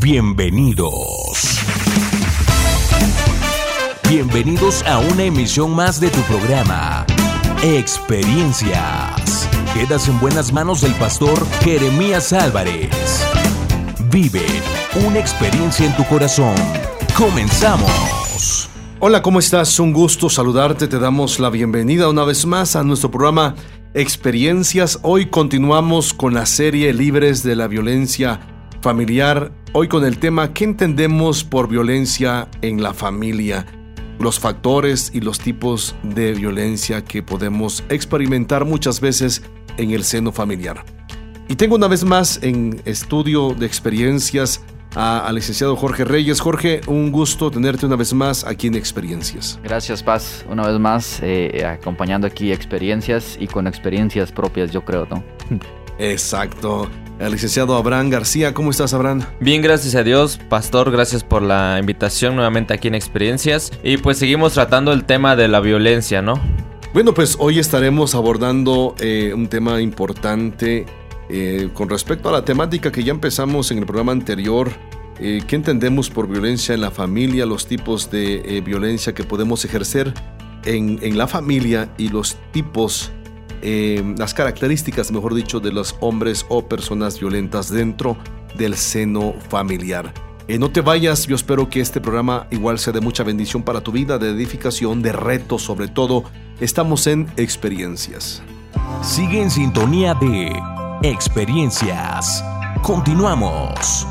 Bienvenidos. Bienvenidos a una emisión más de tu programa, Experiencias. Quedas en buenas manos del pastor Jeremías Álvarez. Vive una experiencia en tu corazón. Comenzamos. Hola, ¿cómo estás? Un gusto saludarte. Te damos la bienvenida una vez más a nuestro programa Experiencias. Hoy continuamos con la serie Libres de la Violencia Familiar. Hoy con el tema ¿Qué entendemos por violencia en la familia? Los factores y los tipos de violencia que podemos experimentar muchas veces en el seno familiar. Y tengo una vez más en estudio de experiencias al licenciado Jorge Reyes. Jorge, un gusto tenerte una vez más aquí en Experiencias. Gracias, Paz. Una vez más, eh, acompañando aquí experiencias y con experiencias propias, yo creo, ¿no? Exacto. El licenciado Abraham García, ¿cómo estás, Abraham? Bien, gracias a Dios. Pastor, gracias por la invitación nuevamente aquí en Experiencias. Y pues seguimos tratando el tema de la violencia, ¿no? Bueno, pues hoy estaremos abordando eh, un tema importante eh, con respecto a la temática que ya empezamos en el programa anterior, eh, ¿qué entendemos por violencia en la familia, los tipos de violencia que podemos ejercer en, en, la familia y los tipos, las características, mejor dicho, de los hombres o personas violentas dentro del seno familiar? no te vayas, yo espero que este programa igual sea de mucha bendición para tu vida, de edificación, de retos sobre todo. Estamos en experiencias. Sigue en sintonía de experiencias. Continuamos.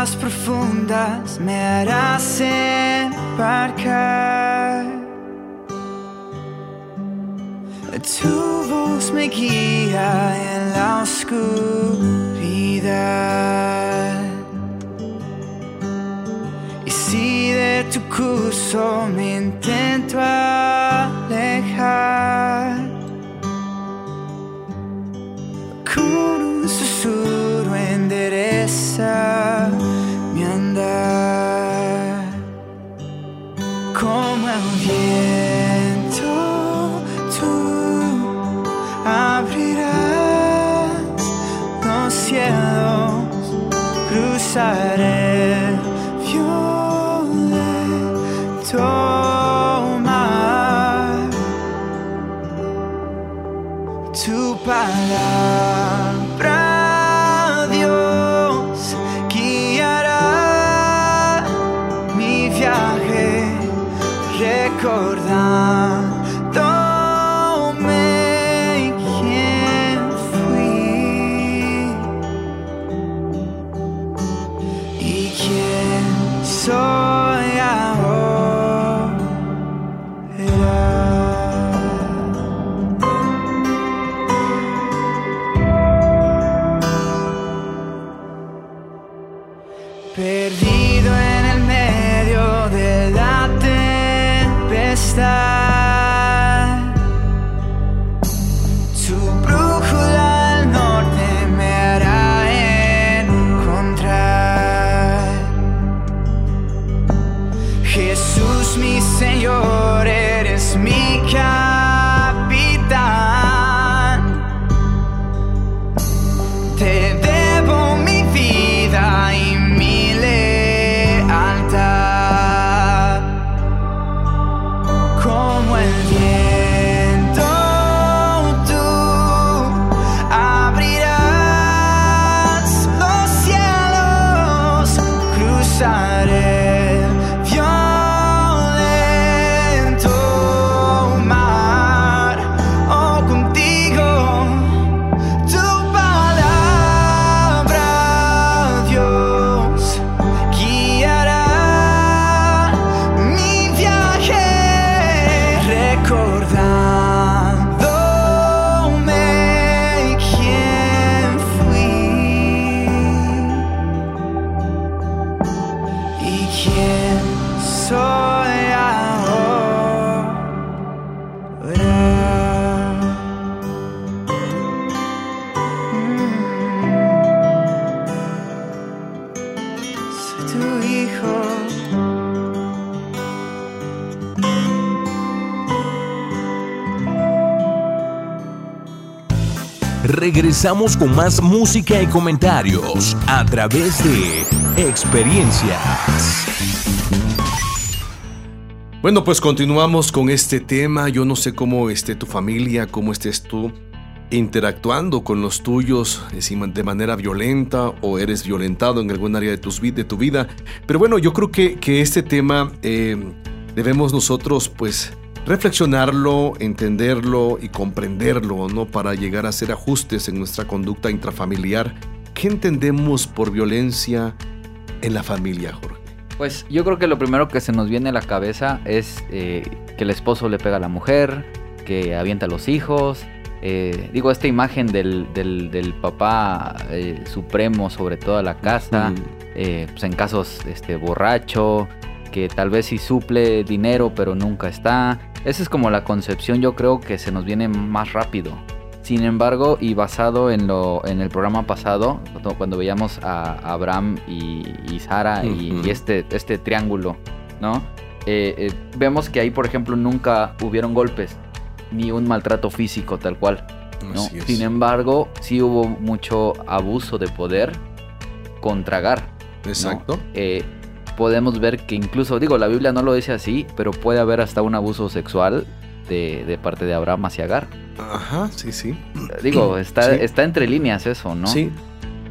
Aguas profundas me harás embarcar. Tu voz me guía en la oscuridad. tu curso me intento alejar. Con un susurro endereza Perdido en el medio de la tempestad. Regresamos con más música y comentarios a través de experiencias. Bueno, pues continuamos con este tema. Yo no sé cómo esté tu familia, cómo estés tú interactuando con los tuyos de manera violenta o eres violentado en algún área de, tus, de tu vida. Pero bueno, yo creo que, que este tema eh, debemos nosotros pues reflexionarlo, entenderlo y comprenderlo, ¿no? Para llegar a hacer ajustes en nuestra conducta intrafamiliar. ¿Qué entendemos por violencia en la familia, Jorge? Pues yo creo que lo primero que se nos viene a la cabeza es eh, que el esposo le pega a la mujer, que avienta a los hijos. Eh, digo, esta imagen del, del, papá eh, supremo sobre toda la casa, pues en casos este, borracho, que tal vez sí suple dinero pero nunca está. Esa es como la concepción yo creo que se nos viene más rápido. Sin embargo, y basado en, lo, en el programa pasado, cuando veíamos a Abraham y, Sara y, este, este triángulo, ¿no? Eh, eh, vemos que ahí, por ejemplo, nunca hubieron golpes, ni un maltrato físico tal cual. ¿no? Sin embargo, sí hubo mucho abuso de poder contra Agar. Exacto. Eh, podemos ver que incluso, digo, la Biblia no lo dice así, pero puede haber hasta un abuso sexual de, de parte de Abraham hacia Agar. Ajá, sí, sí. Digo, está, está entre líneas eso, ¿no? Sí.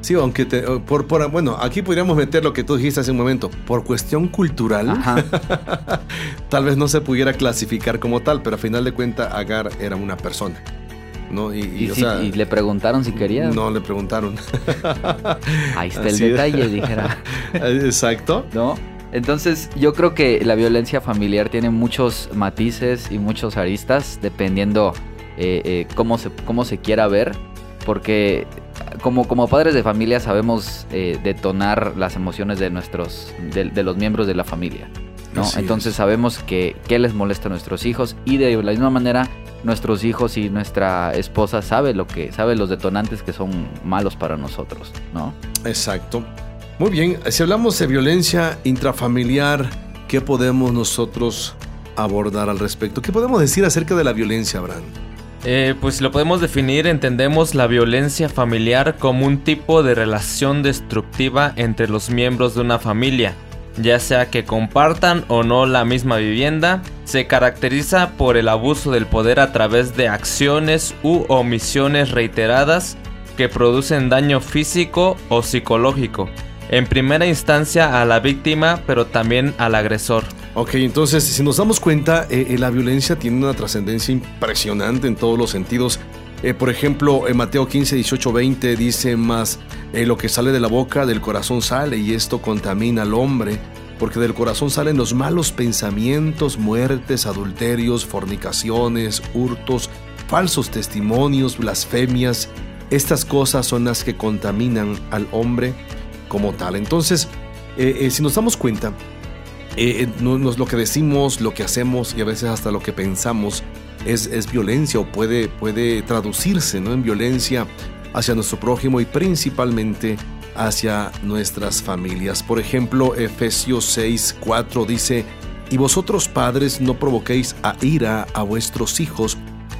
Sí, aunque te, por, por, bueno, aquí podríamos meter lo que tú dijiste hace un momento. Por cuestión cultural, tal vez no se pudiera clasificar como tal, pero a final de cuentas Agar era una persona. ¿No? Y, y, le preguntaron si quería. No, le preguntaron. Ahí está el detalle, dijera. Exacto. ¿No? Entonces yo creo que la violencia familiar tiene muchos matices y muchos aristas dependiendo eh, eh, cómo, se, cómo se quiera ver, porque como, como padres de familia sabemos eh, detonar las emociones de, nuestros, de, los miembros de la familia. ¿no? Entonces sabemos que qué les molesta a nuestros hijos y de la misma manera nuestros hijos y nuestra esposa sabe lo que sabe los detonantes que son malos para nosotros, ¿no? Exacto. Muy bien, si hablamos de violencia intrafamiliar, ¿qué podemos nosotros abordar al respecto? ¿Qué podemos decir acerca de la violencia, Abraham? Eh, pues lo podemos definir, entendemos la violencia familiar como un tipo de relación destructiva entre los miembros de una familia, ya sea que compartan o no la misma vivienda, se caracteriza por el abuso del poder a través de acciones u omisiones reiteradas que producen daño físico o psicológico, en primera instancia a la víctima pero también al agresor. Ok, entonces si nos damos cuenta, eh, eh, la violencia tiene una trascendencia impresionante en todos los sentidos. Eh, por ejemplo, en Mateo 15, 18, 20 dice más, lo que sale de la boca del corazón sale y esto contamina al hombre, porque del corazón salen los malos pensamientos, muertes, adulterios, fornicaciones, hurtos, falsos testimonios, blasfemias. Estas cosas son las que contaminan al hombre como tal. Entonces, si nos damos cuenta, eh, eh, no, lo que decimos, lo que hacemos y a veces hasta lo que pensamos es, es violencia o puede, puede traducirse ¿no? en violencia hacia nuestro prójimo y principalmente hacia nuestras familias. Por ejemplo, Efesios 6, 4 dice, y vosotros padres no provoquéis a ira a vuestros hijos,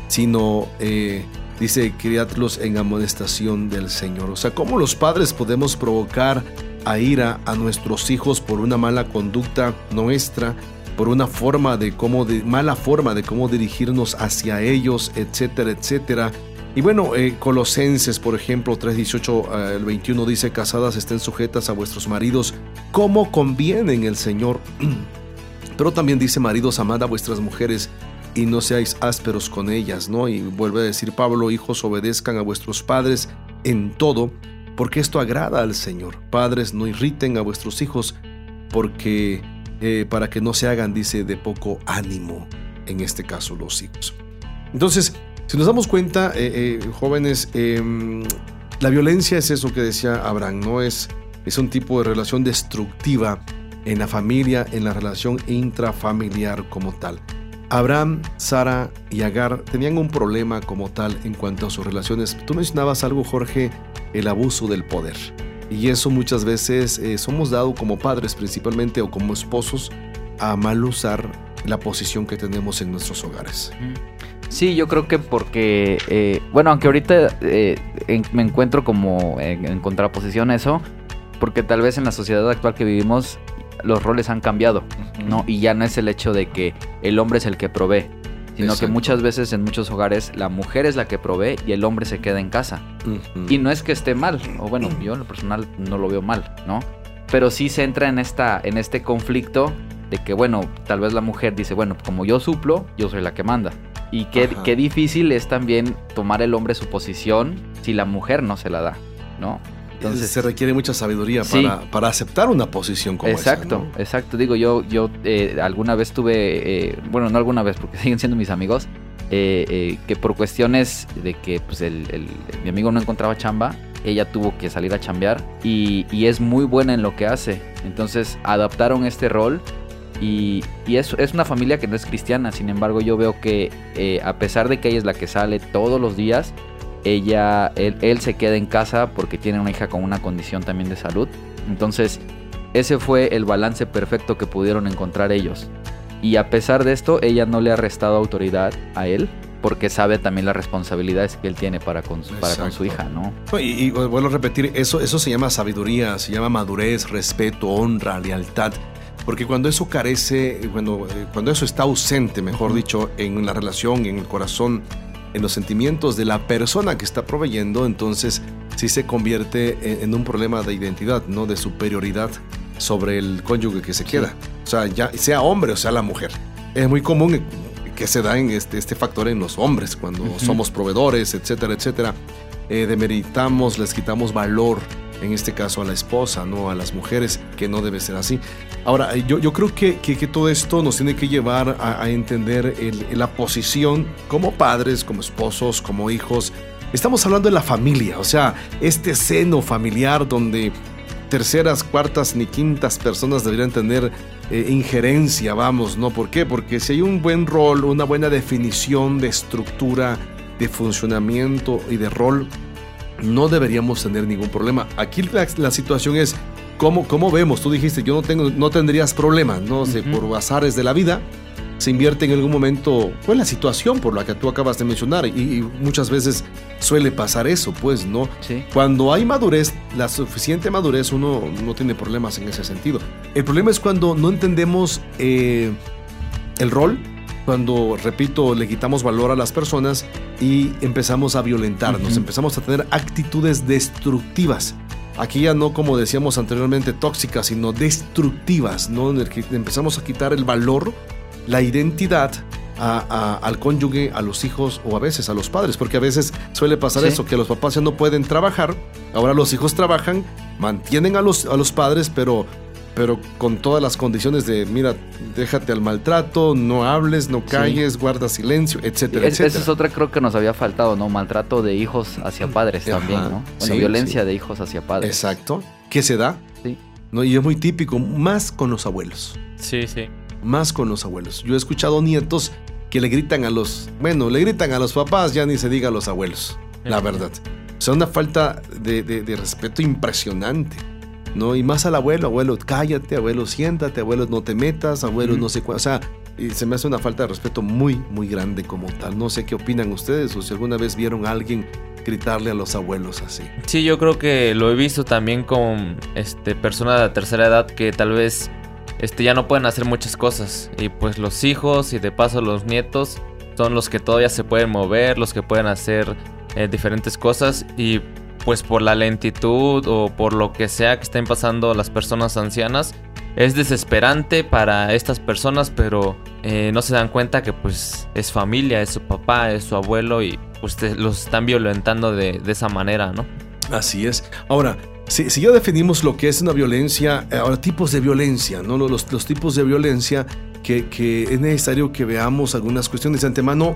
sino, eh, dice, criadlos en amonestación del Señor. O sea, ¿cómo los padres podemos provocar a ira a nuestros hijos por una mala conducta nuestra, por una forma de cómo de mala forma de cómo dirigirnos hacia ellos, etcétera, etcétera. Y bueno, eh, Colosenses, por ejemplo, 3.18 al 21 dice, casadas estén sujetas a vuestros maridos como conviene en el Señor. Pero también dice, maridos, amad a vuestras mujeres y no seáis ásperos con ellas, ¿no? Y vuelve a decir Pablo, hijos, obedezcan a vuestros padres en todo, porque esto agrada al Señor. Padres, no irriten a vuestros hijos, porque eh, para que no se hagan, dice, de poco ánimo, en este caso los hijos. Entonces, si nos damos cuenta, eh, eh, jóvenes, em, la violencia es eso que decía Abraham, no es, es un tipo de relación destructiva en la familia, en la relación intrafamiliar como tal. Abraham, Sara y Agar tenían un problema como tal en cuanto a sus relaciones. Tú mencionabas algo, Jorge, el abuso del poder. Y eso muchas veces eh, somos dados como padres principalmente o como esposos a mal usar la posición que tenemos en nuestros hogares. Sí, yo creo que porque, eh, bueno, aunque ahorita eh, en- me encuentro como en, en contraposición a eso, porque tal vez en la sociedad actual que vivimos los roles han cambiado, ¿no? Y ya no es el hecho de que el hombre es el que provee, sino que muchas veces en muchos hogares la mujer es la que provee y el hombre se queda en casa. Y no es que esté mal, o bueno, yo en lo personal no lo veo mal, ¿no? Pero sí se entra en, esta, en este conflicto de que, bueno, tal vez la mujer dice, bueno, como yo suplo, yo soy la que manda. Y qué, qué difícil es también tomar el hombre su posición si la mujer no se la da, ¿no? Entonces se requiere mucha sabiduría Sí. para, para aceptar una posición como exacto, esa. ¿no? exacto. Digo, yo, yo eh, alguna vez tuve, eh, bueno, no alguna vez, porque siguen siendo mis amigos, eh, eh, que por cuestiones de que pues, el, el- mi amigo no encontraba chamba, ella tuvo que salir a chambear y, y es muy buena en lo que hace. Entonces adaptaron este rol y, y es, es una familia que no es cristiana. Sin embargo, yo veo que eh, a pesar de que ella es la que sale todos los días, ella, él, él se queda en casa porque tiene una hija con una condición también de salud. Entonces, ese fue el balance perfecto que pudieron encontrar ellos. Y a pesar de esto, ella no le ha restado autoridad a él porque sabe también las responsabilidades que él tiene para con su, para con su hija. ¿no? Y vuelvo a repetir, eso, eso se llama sabiduría, se llama madurez, respeto, honra, lealtad. Porque cuando eso carece, cuando, eh, cuando eso está ausente, mejor dicho, en la relación, en el corazón, en los sentimientos de la persona que está proveyendo, entonces sí se convierte en, un problema de identidad, ¿no? De superioridad sobre el cónyuge que se queda. O sea, ya sea hombre o sea la mujer. Es muy común que se da en este, este factor en los hombres, cuando somos proveedores, etcétera, etcétera. Eh, demeritamos, les quitamos valor, en este caso a la esposa, no a las mujeres, que no debe ser así. Ahora, yo, yo creo que, que- que todo esto nos tiene que llevar a, a entender el- la posición como padres, como esposos, como hijos. Estamos hablando de la familia, o sea, este seno familiar donde terceras, cuartas ni quintas personas deberían tener eh, injerencia, vamos, ¿no? ¿Por qué? Porque si hay un buen rol, una buena definición de estructura, de funcionamiento y de rol, no deberíamos tener ningún problema. Aquí la, la situación es cómo, cómo vemos. Tú dijiste, yo no tengo, no tendrías problemas, no sé, Ujú. por azares de la vida se invierte en algún momento, pues la situación por la que tú acabas de mencionar y, y muchas veces suele pasar eso, pues, ¿no? Sí. Cuando hay madurez, la suficiente madurez, uno no tiene problemas en ese sentido. El problema es cuando no entendemos eh, el rol, cuando, repito, le quitamos valor a las personas y empezamos a violentarnos, Ujú. empezamos a tener actitudes destructivas. Aquí ya no como decíamos anteriormente tóxicas, sino destructivas, ¿no? En el que empezamos a quitar el valor, la identidad a- a- al cónyuge, a los hijos o a veces a los padres, porque a veces suele pasar Sí. eso, que los papás ya no pueden trabajar, ahora los hijos trabajan, mantienen a los, a los padres, pero, pero con todas las condiciones de, mira, déjate al maltrato, no hables, no calles, guarda silencio, etcétera, Es- etcétera. esa es otra creo que nos había faltado, ¿no? Maltrato de hijos hacia padres Ajá. también, ¿no? Bueno, Sí, violencia de hijos hacia padres. Exacto. ¿Qué se da? Sí. ¿No? Y es muy típico, más con los abuelos. Sí, sí. Más con los abuelos. Yo he escuchado nietos que le gritan a los, bueno, le gritan a los papás, ya ni se diga a los abuelos, la verdad. O sea, una falta de, de- de respeto impresionante. ¿No? Y más al abuelo, abuelo, cállate, abuelo, siéntate, abuelo, no te metas, abuelo, no sé cuál. O sea, y se me hace una falta de respeto muy, muy grande como tal. No sé qué opinan ustedes o si alguna vez vieron a alguien gritarle a los abuelos así. Sí, yo creo que lo he visto también con este personas de tercera edad que tal vez este ya no pueden hacer muchas cosas y pues los hijos y de paso los nietos son los que todavía se pueden mover, los que pueden hacer eh, diferentes cosas y pues por la lentitud o por lo que sea que estén pasando las personas ancianas es desesperante para estas personas pero eh, no se dan cuenta que pues es familia, es su papá, es su abuelo y pues los están violentando de, de esa manera, ¿no? Así es. Ahora, si, si ya definimos lo que es una violencia, eh, ahora tipos de violencia, ¿no? Los, los tipos de violencia que, es necesario que veamos algunas cuestiones de antemano.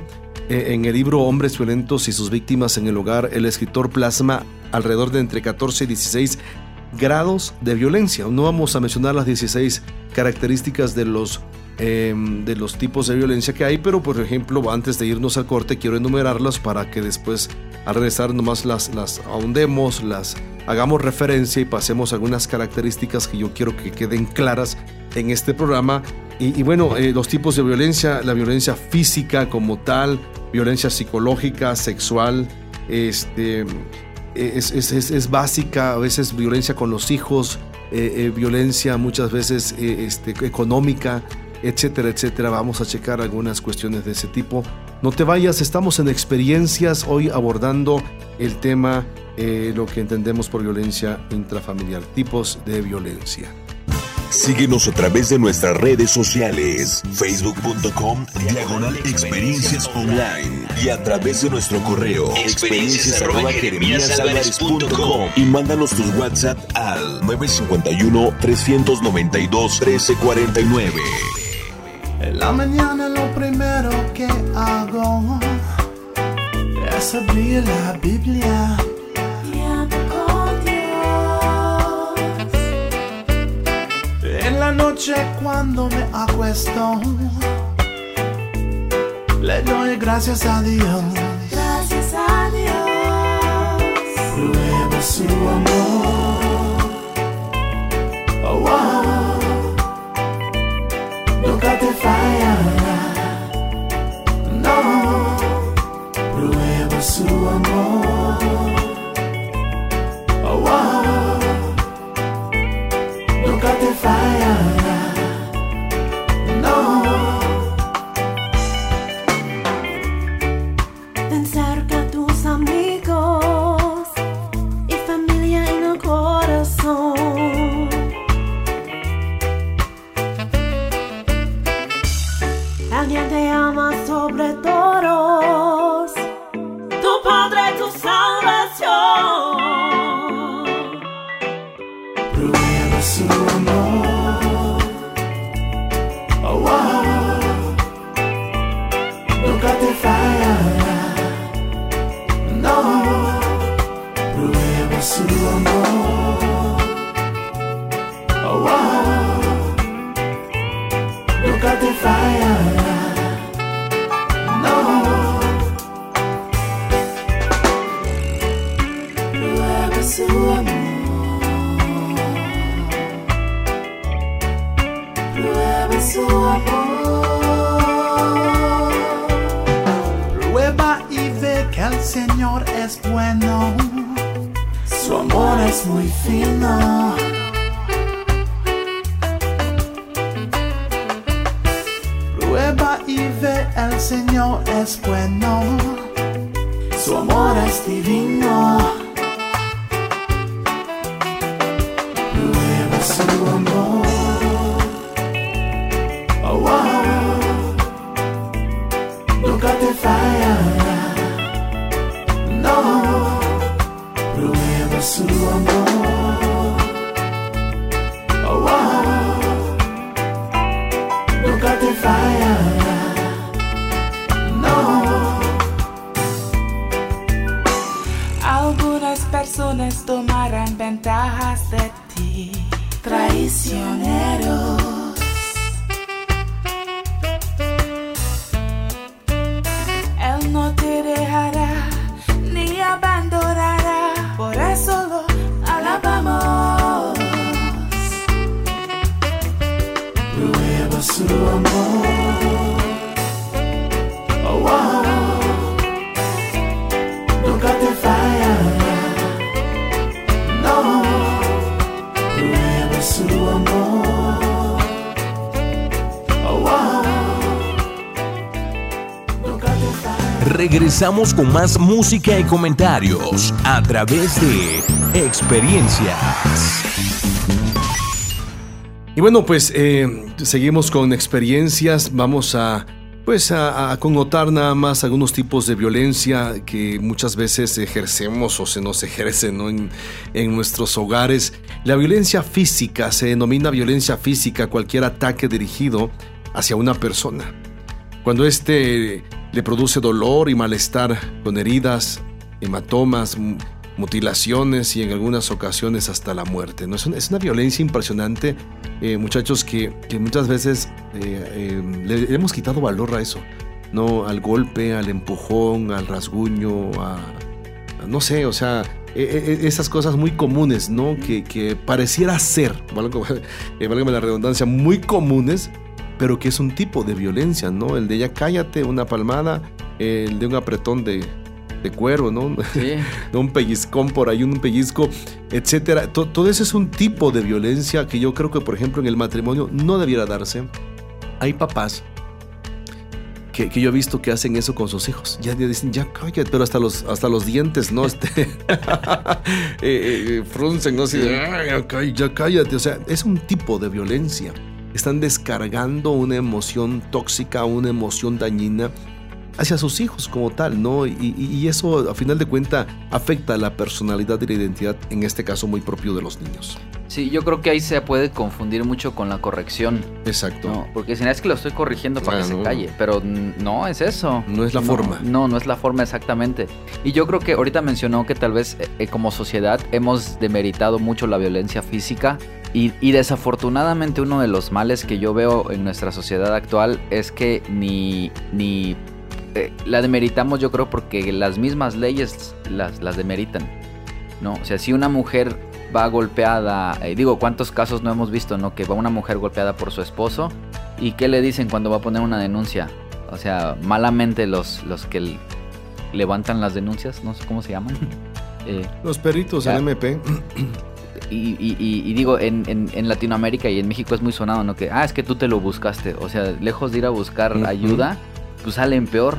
eh, en el libro Hombres violentos y sus víctimas en el hogar, el escritor plasma alrededor de entre 14 y 16 grados de violencia. No vamos a mencionar las 16 características de los, eh, de los tipos de violencia que hay, pero por ejemplo, antes de irnos al corte, quiero enumerarlas para que después al regresar nomás las, las ahondemos, las hagamos referencia y pasemos algunas características que yo quiero que queden claras en este programa Y, bueno, eh, los tipos de violencia, la violencia física como tal, violencia psicológica, sexual, este, es, es, básica, a veces violencia con los hijos, eh, eh, violencia muchas veces este, económica, etcétera, etcétera. Vamos a checar algunas cuestiones de ese tipo. No te vayas, estamos en experiencias hoy abordando el tema, lo que entendemos por violencia intrafamiliar, tipos de violencia. Síguenos a través de nuestras redes sociales, facebook.com, diagonal experiencias online y a través de nuestro correo experiencias y mándanos tus WhatsApp al 951-392-1349. En la mañana lo primero que hago es abrir la Biblia noche cuando me acuesto, le doy gracias a Dios. Gracias a Dios. Prueba su amor. Oh, oh. Nunca te fallará. No. Prueba su amor. fire. Nunca te fallará. Regresamos con más música y comentarios a través de experiencias. Y bueno, pues eh, seguimos con experiencias. Vamos a pues a, connotar nada más algunos tipos de violencia que muchas veces ejercemos o se nos ejercen en, en, nuestros hogares. La violencia física se denomina violencia física cualquier ataque dirigido hacia una persona. Cuando este le produce dolor y malestar con heridas, hematomas, mutilaciones y en algunas ocasiones hasta la muerte. ¿no? Es, una, violencia impresionante, eh, muchachos, que, muchas veces eh, eh, le, hemos quitado valor a eso, ¿no? Al golpe, al empujón, al rasguño, a, no sé, o sea, e, e, e, esas cosas muy comunes, ¿no? Que, que pareciera ser, válgame la redundancia, muy comunes, pero que es un tipo de violencia, ¿no? El de ya cállate, una palmada, el de un apretón de, de cuero, ¿no? Sí. un pellizcón por ahí, un pellizco, etcétera. To- todo eso es un tipo de violencia que yo creo que, por ejemplo, en el matrimonio no debiera darse. Hay papás que, yo he visto que hacen eso con sus hijos. Ya ya dicen, ya cállate, pero hasta los, hasta los dientes, ¿no? Este, eh, eh, fruncen, ¿no? Así de, "Ay, ya cá- ya cállate. O sea, es un tipo de violencia. Están descargando una emoción tóxica, una emoción dañina hacia sus hijos como tal, ¿no? Y, eso, a final de cuentas, afecta la personalidad y la identidad, en este caso muy propio de los niños. Sí, yo creo que ahí se puede confundir mucho con la corrección. Exacto. No, porque si no es que lo estoy corrigiendo para Ah, que se calle, pero no es eso. No es la forma. No, no es la forma exactamente. Y yo creo que ahorita mencionó que tal vez eh, eh, como sociedad hemos demeritado mucho la violencia física y, y desafortunadamente uno de los males que yo veo en nuestra sociedad actual es que ni, ni eh, la demeritamos yo creo porque las mismas leyes las, las demeritan. ¿no? O sea, si una mujer va golpeada, eh, digo, ¿cuántos casos no hemos visto, no? Que va una mujer golpeada por su esposo y ¿qué le dicen cuando va a poner una denuncia? O sea, malamente los, los que levantan las denuncias, no sé cómo se llaman. Eh, Los peritos Ya. en MP. y, y- y- y digo, en, en- en Latinoamérica y en México es muy sonado, ¿no? Que, ah, es que tú te lo buscaste. O sea, lejos de ir a buscar ayuda, pues salen peor,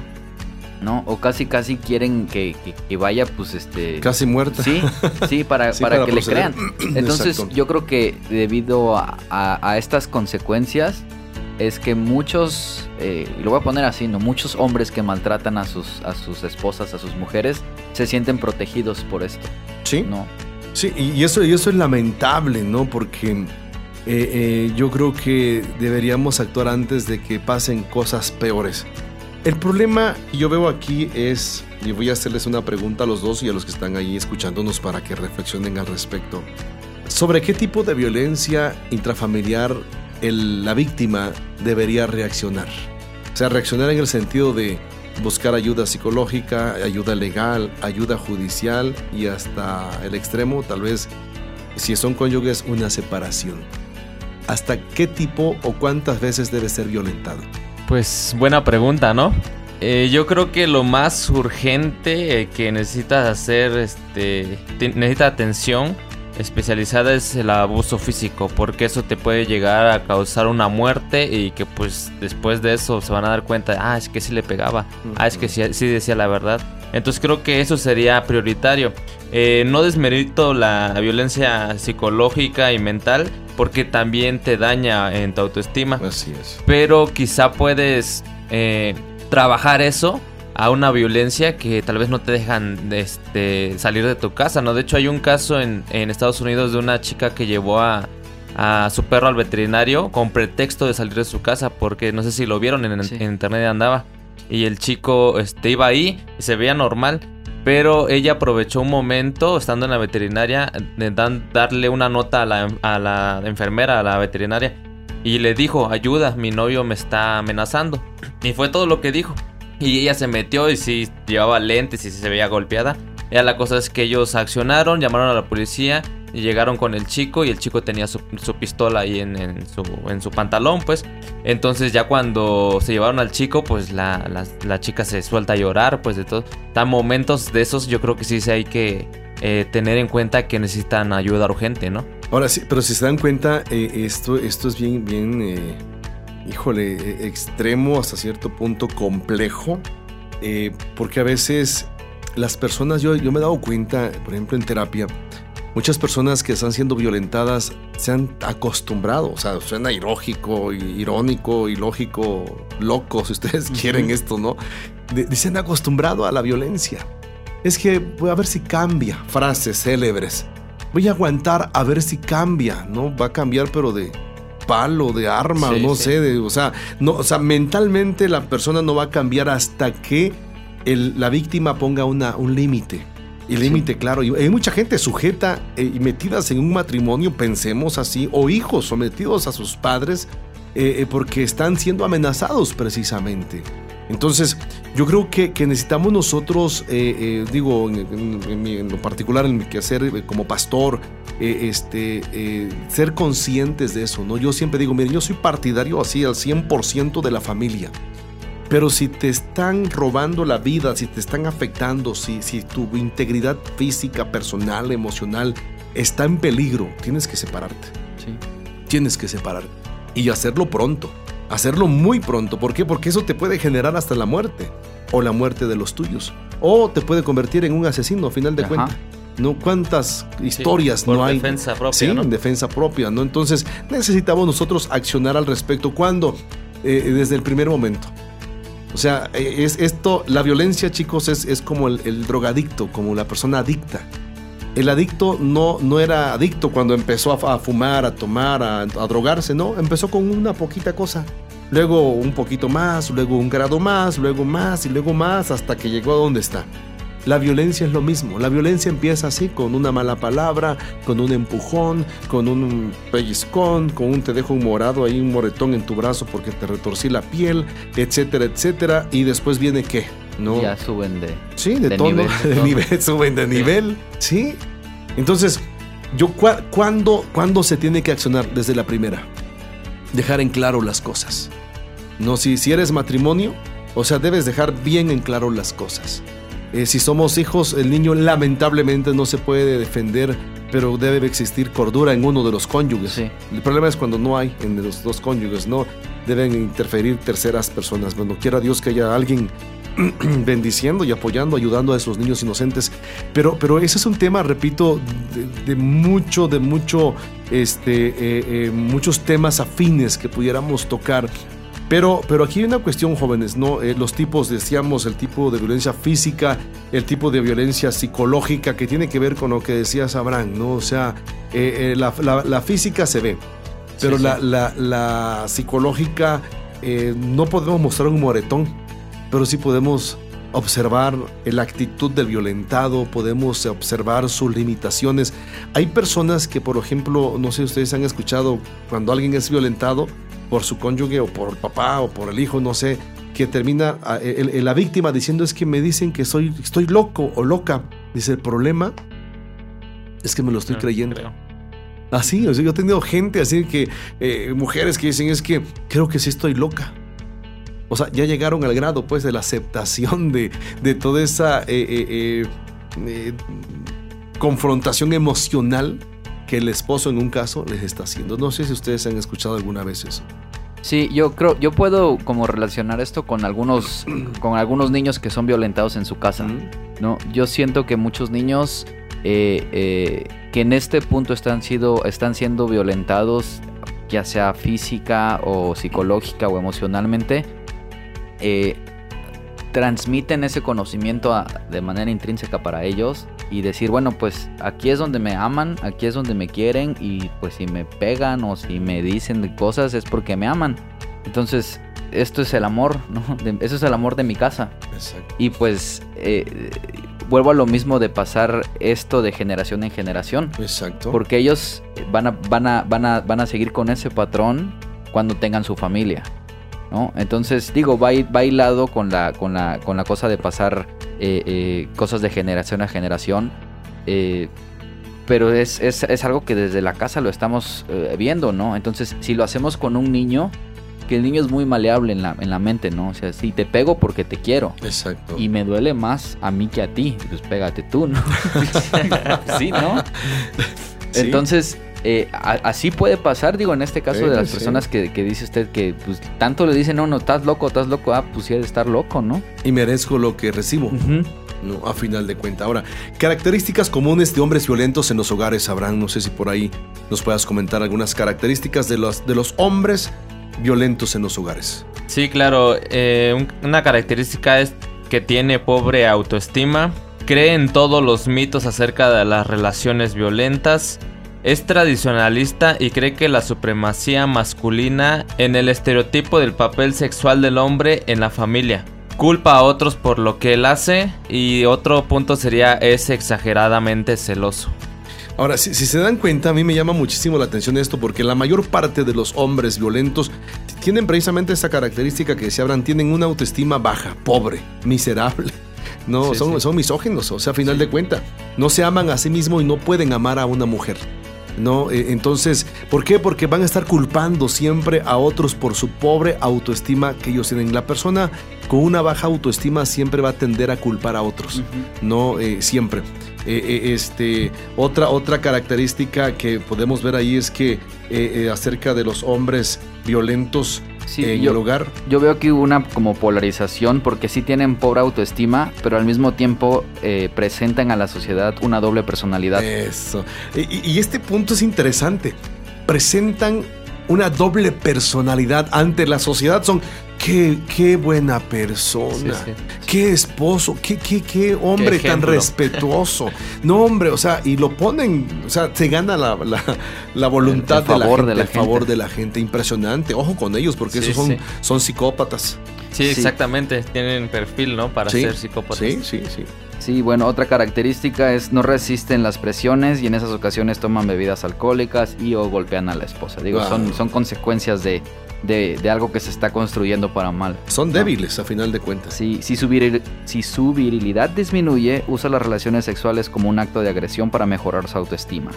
¿no? O casi, casi quieren que, que- que vaya, pues, este... Casi muerta. Sí, sí, para, Sí, para, para que proceder. le crean. Entonces, Exacto. yo creo que debido a, a- a estas consecuencias, es que muchos, eh, y lo voy a poner así, ¿no? Muchos hombres que maltratan a sus, a sus esposas, a sus mujeres, se sienten protegidos por esto, Sí. ¿no? Sí, y y eso, y eso es lamentable, ¿no? Porque eh, eh, yo creo que deberíamos actuar antes de que pasen cosas peores. El problema que yo veo aquí es, y voy a hacerles una pregunta a los dos y a los que están ahí escuchándonos para que reflexionen al respecto. ¿Sobre qué tipo de violencia intrafamiliar la víctima debería reaccionar? O sea, reaccionar en el sentido de buscar ayuda psicológica, ayuda legal, ayuda judicial y hasta el extremo, tal vez, si son cónyuges, una separación. ¿Hasta qué tipo o cuántas veces debe ser violentado? Pues buena pregunta, ¿no? Eh, yo creo que lo más urgente eh, que necesitas hacer, este, te- necesita atención especializada es el abuso físico, porque eso te puede llegar a causar una muerte y que pues después de eso se van a dar cuenta, ah, es que sí le pegaba, ah, es que sí, sí decía la verdad. Entonces creo que eso sería prioritario. Eh, no desmerito la violencia psicológica y mental, porque también te daña en tu autoestima Así es. pero quizá puedes eh, trabajar eso a una violencia que tal vez no te dejan de, este, salir de tu casa, ¿no? De hecho hay un caso en, en Estados Unidos de una chica que llevó a, a su perro al veterinario con pretexto de salir de su casa porque no sé si lo vieron en, Sí. en internet andaba y el chico este, iba ahí y se veía normal. Pero ella aprovechó un momento, estando en la veterinaria, de darle una nota a la, a la enfermera, a la veterinaria, y le dijo, ayuda, mi novio me está amenazando. Y fue todo lo que dijo. Y ella se metió y sí llevaba lentes y sí se veía golpeada. Ya la cosa es que ellos accionaron, llamaron a la policía y llegaron con el chico y el chico tenía su, pistola ahí en, su, en su pantalón, pues. Entonces ya cuando se llevaron al chico, pues la, la, la chica se suelta a llorar, pues de todo. Tan momentos de esos yo creo que sí, hay que eh, tener en cuenta que necesitan ayuda urgente, ¿no? Ahora sí, pero si se dan cuenta, eh, esto, esto es bien, bien, eh, híjole, eh, extremo hasta cierto punto complejo, porque a veces las personas, yo, yo me he dado cuenta, por ejemplo, en terapia, muchas personas que están siendo violentadas se han acostumbrado, o sea, suena ilógico, irónico, ilógico, loco, si ustedes quieren esto, ¿no? De- de- se han acostumbrado a la violencia. Es que voy a ver si cambia, frases célebres. Voy a aguantar a ver si cambia, ¿no? Va a cambiar, pero de palo, de arma, Sí, no sí. sé, de, o sea, no, o sea, mentalmente la persona no va a cambiar hasta que el- la víctima ponga una, un límite. Y límite, claro. Y hay mucha gente sujeta eh, y metidas en un matrimonio, pensemos así, o hijos sometidos a sus padres eh, eh, porque están siendo amenazados precisamente. Entonces, Yo creo que, que necesitamos nosotros, eh, eh, digo, en, en- en en lo particular, en mi quehacer eh, como pastor, eh, este, ser conscientes de eso, ¿no? Yo siempre digo, miren, yo soy partidario así al 100% de la familia. Pero si te están robando la vida, si te están afectando, si, si tu integridad física, personal, emocional está en peligro, tienes que separarte. Sí. Tienes que separarte. Y hacerlo pronto. Hacerlo muy pronto. ¿Por qué? Porque eso te puede generar hasta la muerte. O la muerte de los tuyos. O te puede convertir en un asesino, a final de cuentas. ¿No? ¿Cuántas historias por no hay? defensa propia, Sí, ¿no? en defensa propia, ¿no? Entonces necesitamos nosotros accionar al respecto. ¿Cuándo? Eh, desde el primer momento. O sea, eh, es esto, la violencia, chicos, es, es como el, drogadicto, como la persona adicta. El adicto no, no era adicto cuando empezó a, a fumar, a tomar, a, a drogarse, no. Empezó con una poquita cosa. Luego un poquito más, luego un grado más, luego más y luego más hasta que llegó a donde está. La violencia es lo mismo. La violencia empieza así, con una mala palabra, con un empujón, con un pellizcón, con un te dejo un morado ahí, un moretón en tu brazo porque te retorcí la piel, etcétera, etcétera. Y después viene qué, ¿no? Ya suben de. Sí, de, de tono, nivel, de nivel, suben de nivel, sí. Entonces, yo ¿cuándo, ¿cuándo se tiene que accionar? Desde la primera. Dejar en claro las cosas. No, si, si eres matrimonio, o sea, debes dejar bien en claro las cosas. Eh, si somos hijos, el niño lamentablemente no se puede defender, pero debe existir cordura en uno de los cónyuges. Sí. El problema es cuando no hay en los dos cónyuges, no deben interferir terceras personas. Bueno, quiera Dios que haya alguien bendiciendo y apoyando, ayudando a esos niños inocentes. Pero, pero ese es un tema, repito, de, de mucho, de mucho, este, eh, eh, muchos temas afines que pudiéramos tocar. Pero, pero aquí hay una cuestión, jóvenes, ¿no? Eh, los tipos, decíamos, el tipo de violencia física, el tipo de violencia psicológica que tiene que ver con lo que decías, Abraham, ¿no? O sea, eh, eh, la, la- la física se ve, pero Sí, la, sí. la- la psicológica eh, no podemos mostrar un moretón, pero sí podemos observar la actitud del violentado, podemos observar sus limitaciones. Hay personas que, por ejemplo, no sé si ustedes han escuchado, cuando alguien es violentado por su cónyuge o por el papá o por el hijo, no sé, que termina a- el- el- la víctima diciendo es que me dicen que soy, estoy loco o loca. Dice, el problema es que me lo estoy Ah, creyendo. creo. Así, o sea, yo he tenido gente así que, eh, mujeres que dicen, es que creo que sí estoy loca. O sea, ya llegaron al grado, pues, de la aceptación de, de toda esa eh, eh, confrontación emocional que el esposo en un caso les está haciendo. No sé si ustedes han escuchado alguna vez eso. Sí, yo creo, yo puedo como relacionar esto con algunos, con algunos niños que son violentados en su casa. ¿no? Yo siento que muchos niños eh, eh, que en este punto están, sido, están siendo violentados, ya sea física o psicológica o emocionalmente, eh, transmiten ese conocimiento a- de manera intrínseca para ellos y decir, bueno, pues aquí es donde me aman, aquí es donde me quieren y pues si me pegan o si me dicen cosas es porque me aman. Entonces, esto es el amor, ¿no? De- eso es el amor de mi casa. Exacto. Y pues eh, vuelvo a lo mismo de pasar esto de generación en generación. Exacto. Porque ellos van a, van a, van a, van a seguir con ese patrón cuando tengan su familia. ¿no? Entonces, digo, va, va hilado con la, con, la, con la cosa de pasar eh, eh, cosas de generación a generación. eh, pero es, es- es algo que desde la casa lo estamos viendo, ¿no? Entonces, si lo hacemos con un niño, que el niño es muy maleable en la, en la mente, ¿no? O sea, si te pego porque te quiero. Exacto. Y me duele más a mí que a ti. Pues pégate tú, ¿no? sí, ¿no? Sí. Entonces, eh, a- así puede pasar, digo, en este caso Sí, de las sí. personas que, que dice usted que pues, tanto le dicen, no, no, estás loco, estás loco, ah, pues sí, de estar loco, ¿no? Y merezco lo que recibo. ¿no? A final de cuenta. Ahora, características comunes de hombres violentos en los hogares, Abraham. No sé si por ahí nos puedas comentar algunas características de los, de los hombres violentos en los hogares. Sí, claro. eh, un- una característica es que tiene pobre autoestima, cree en todos los mitos acerca de las relaciones violentas, es tradicionalista y cree que la supremacía masculina en el estereotipo del papel sexual del hombre en la familia. Culpa a otros por lo que él hace y otro punto sería es exageradamente celoso. Ahora, si, si se dan cuenta, a mí me llama muchísimo la atención esto porque la mayor parte de los hombres violentos tienen precisamente esa característica que se hablan, tienen una autoestima baja, pobre, miserable. No, Sí, son, sí. son misóginos, o sea, a final de cuenta, no se aman a sí mismos y no pueden amar a una mujer. No, Eh, entonces, ¿por qué? Porque van a estar culpando siempre a otros por su pobre autoestima que ellos tienen. La persona con una baja autoestima siempre va a tender a culpar a otros, no Eh, siempre. Eh, eh, este, otra, otra característica que podemos ver ahí es que eh, acerca de los hombres violentos Sí, en yo- el hogar, Yo veo que hubo una como polarización porque sí tienen pobre autoestima, pero al mismo tiempo eh, presentan a la sociedad una doble personalidad. Eso. Y, y este punto es interesante. Presentan una doble personalidad ante la sociedad. Son qué, qué buena persona. Sí, sí. Qué esposo, qué, qué, qué hombre Qué tan respetuoso. No, hombre, o sea, y lo ponen, o sea, se gana la, la- la voluntad El- el de, favor la gente, de la el favor de la gente. Impresionante. Ojo con ellos, porque Sí, esos son, sí. son psicópatas. Sí, Sí. exactamente. Tienen perfil, ¿no? Para Sí, ser psicópatas. Sí, sí, sí. Sí, bueno, otra característica es no resisten las presiones y en esas ocasiones toman bebidas alcohólicas y o golpean a la esposa. Digo, Wow. son, son consecuencias de, de, de algo que se está construyendo para mal. Son ¿no? débiles, a final de cuentas. Si, si, su viril- si su virilidad disminuye, usa las relaciones sexuales como un acto de agresión para mejorar su autoestima.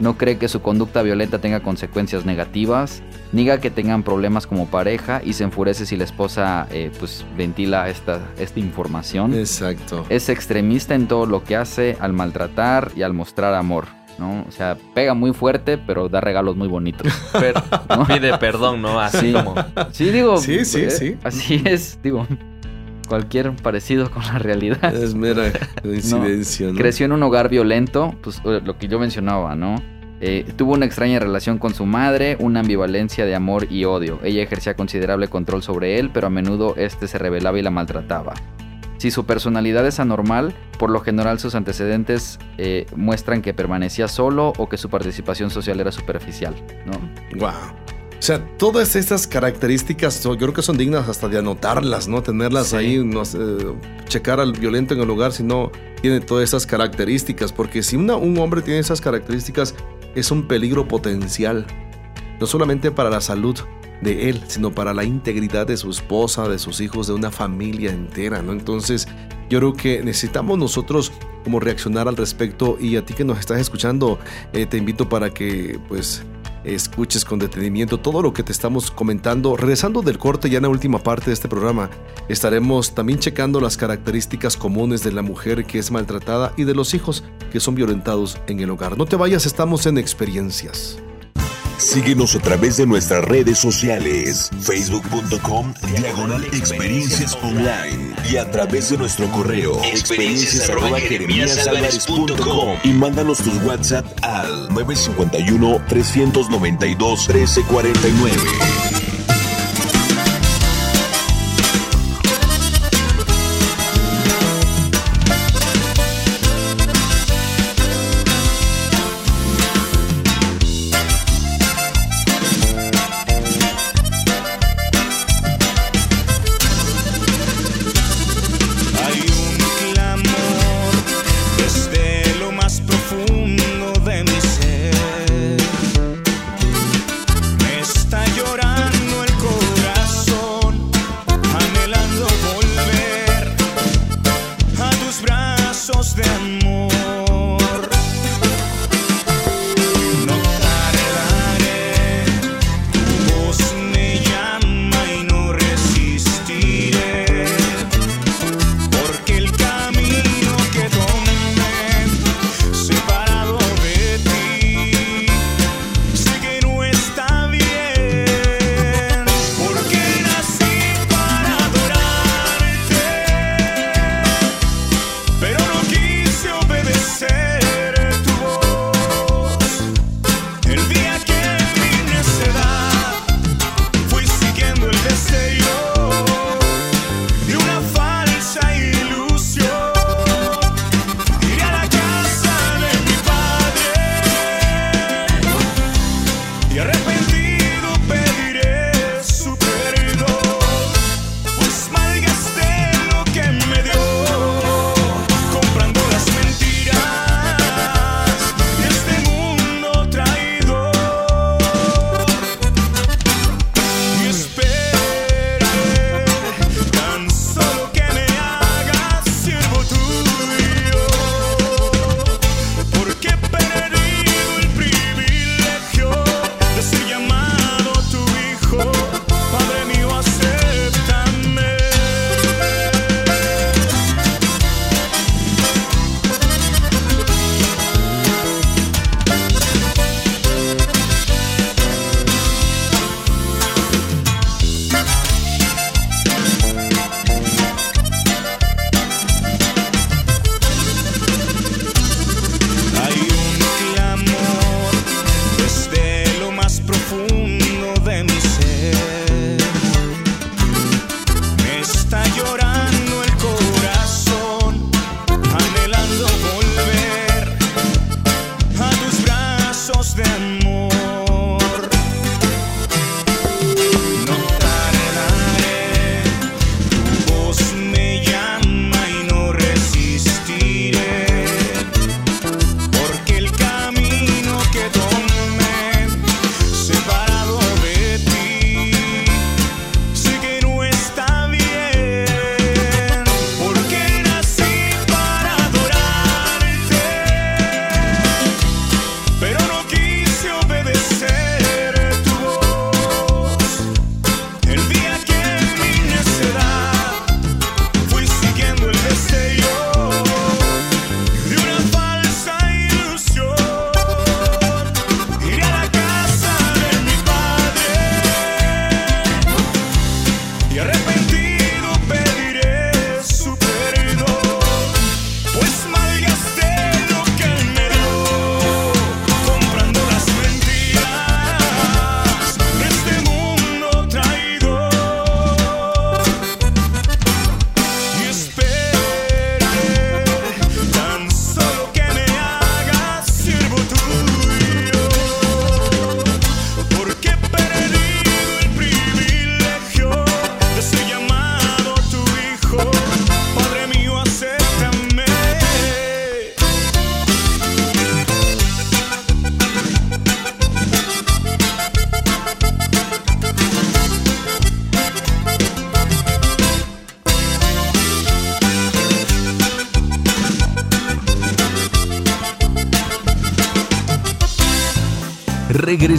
No cree que su conducta violenta tenga consecuencias negativas, niega que tengan problemas como pareja y se enfurece si la esposa eh, pues ventila esta, esta información. Exacto. Es extremista en todo lo que hace al maltratar y al mostrar amor. ¿No? O sea, pega muy fuerte, pero da regalos muy bonitos. Pero ¿no? pide perdón, ¿no? Así Sí. como. Sí, digo. Sí, sí, eh, sí. Así es, digo. Cualquier parecido con la realidad. Es mera coincidencia, ¿no? Creció en un hogar violento, pues eh, lo que yo mencionaba, ¿no? Eh, tuvo una extraña relación con su madre, una ambivalencia de amor y odio. Ella ejercía considerable control sobre él, pero a menudo este se rebelaba y la maltrataba. Si su personalidad es anormal, por lo general sus antecedentes eh, muestran que permanecía solo o que su participación social era superficial, ¿no? Wow. O sea, todas estas características yo creo que son dignas hasta de anotarlas, ¿no? Tenerlas Sí. ahí, no checar al violento en el hogar si no tiene todas esas características. Porque si una- un hombre tiene esas características, es un peligro potencial. No solamente para la salud de él, sino para la integridad de su esposa, de sus hijos, de una familia entera, ¿no? Entonces, yo creo que necesitamos nosotros como reaccionar al respecto y a ti que nos estás escuchando, eh, te invito para que, pues, escuches con detenimiento todo lo que te estamos comentando. Regresando del corte ya en la última parte de este programa, estaremos también checando las características comunes de la mujer que es maltratada y de los hijos que son violentados en el hogar. No te vayas, estamos en experiencias. Síguenos a través de nuestras redes sociales, facebook.com diagonal experiencias online y a través de nuestro correo experiencias arroba y mándanos tus WhatsApp al 951 392 1349.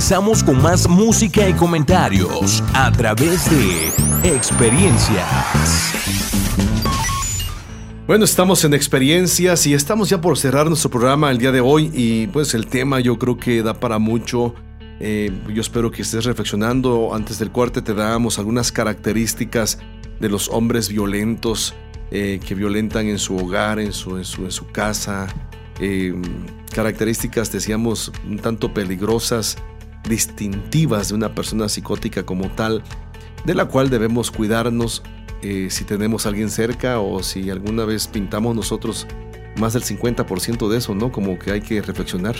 Regresamos con más música y comentarios a través de Experiencias. Bueno, estamos en experiencias y estamos ya por cerrar nuestro programa el día de hoy y pues el tema yo creo que da para mucho. Eh, yo espero que estés reflexionando. Antes del corte te damos algunas características de los hombres violentos eh, que violentan en su hogar, en su, en su, en su casa. Eh, características, decíamos, un tanto peligrosas, distintivas de una persona psicótica como tal, de la cual debemos cuidarnos eh, si tenemos alguien cerca o si alguna vez pintamos nosotros más del 50% de eso, ¿no? Como que hay que reflexionar.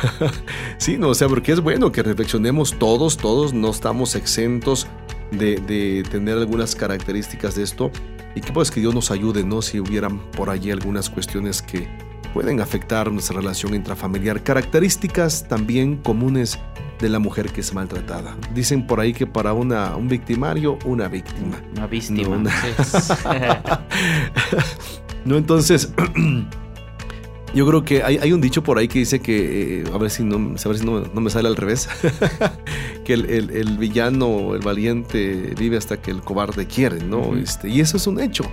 sí, no, o sea, porque es bueno que reflexionemos todos, todos no estamos exentos de, de tener algunas características de esto y que pues que Dios nos ayude, ¿no? Si hubieran por allí algunas cuestiones que pueden afectar nuestra relación intrafamiliar, características también comunes de la mujer que es maltratada. Dicen por ahí que para una, un victimario, una víctima. Una víctima. No, una- sí. No, entonces, yo creo que hay, hay un dicho por ahí que dice que, eh, a ver si no, a ver si no, no me sale al revés, que el, el- el villano, el valiente, vive hasta que el cobarde quiere, ¿no? Este, y eso es un hecho,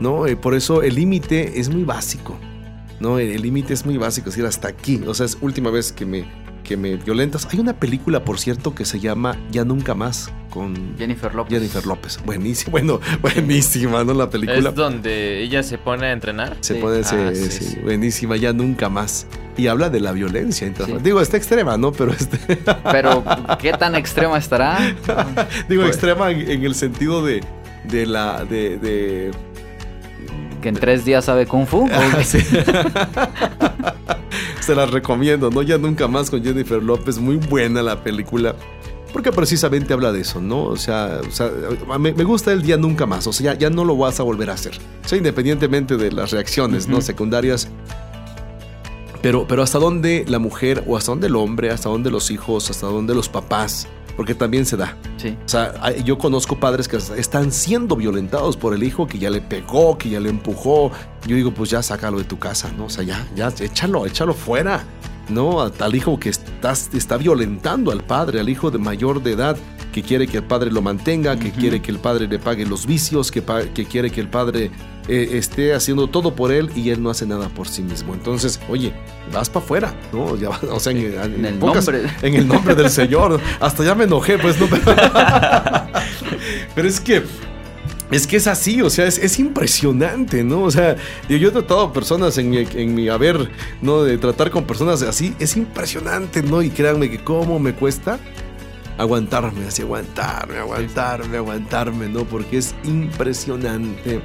¿no? Eh, por eso el límite es muy básico, ¿no? El límite es muy básico, es decir, hasta aquí, o sea, es última vez que me, que me violentas. Hay una película, por cierto, que se llama Ya Nunca Más, con Jennifer López. Jennifer López. Buenísima, bueno, buenísima, ¿no? La película. Es donde ella se pone a entrenar. Se Sí. pone Ah, sí, buenísima, ya nunca más. Y habla de la violencia. Sí. Digo, está extrema, ¿no? Pero este, Pero, ¿qué tan extrema estará? digo, Pues- extrema en, en el sentido de, de la. de. de- ¿Que en tres días sabe Kung Fu? Ah, sí. Se las recomiendo, ¿no? Ya nunca más con Jennifer López. Muy buena la película. Porque precisamente habla de eso, ¿no? O sea, o sea, me, me gusta el día nunca más. O sea, ya, ya no lo vas a volver a hacer. O sea, independientemente de las reacciones, ¿no? Secundarias. Pero, pero hasta dónde la mujer, o hasta dónde el hombre, hasta dónde los hijos, hasta dónde los papás, porque también se da. Sí. O sea, yo conozco padres que están siendo violentados por el hijo que ya le pegó, que ya le empujó. Yo digo, pues ya sácalo de tu casa, ¿no? O sea, ya, ya, échalo, échalo fuera, ¿no? Al, al hijo que estás, está violentando al padre, al hijo de mayor de edad, que quiere que el padre lo mantenga, que quiere que el padre le pague los vicios, que, que quiere que el padre eh, esté haciendo todo por él y él no hace nada por sí mismo. Entonces, oye, vas para afuera, ¿no? Ya, o sea, en, en En el pocas- nombre. en el nombre del Señor. Hasta ya me enojé, pues no. Pero, pero es que. Es que es así, o sea, es, es impresionante, ¿no? O sea, yo, yo he tratado personas en mi, en mi haber, ¿no? De tratar con personas así, es impresionante, ¿no? Y créanme que cómo me cuesta aguantarme, así aguantarme, aguantarme, aguantarme, ¿no? Porque es impresionante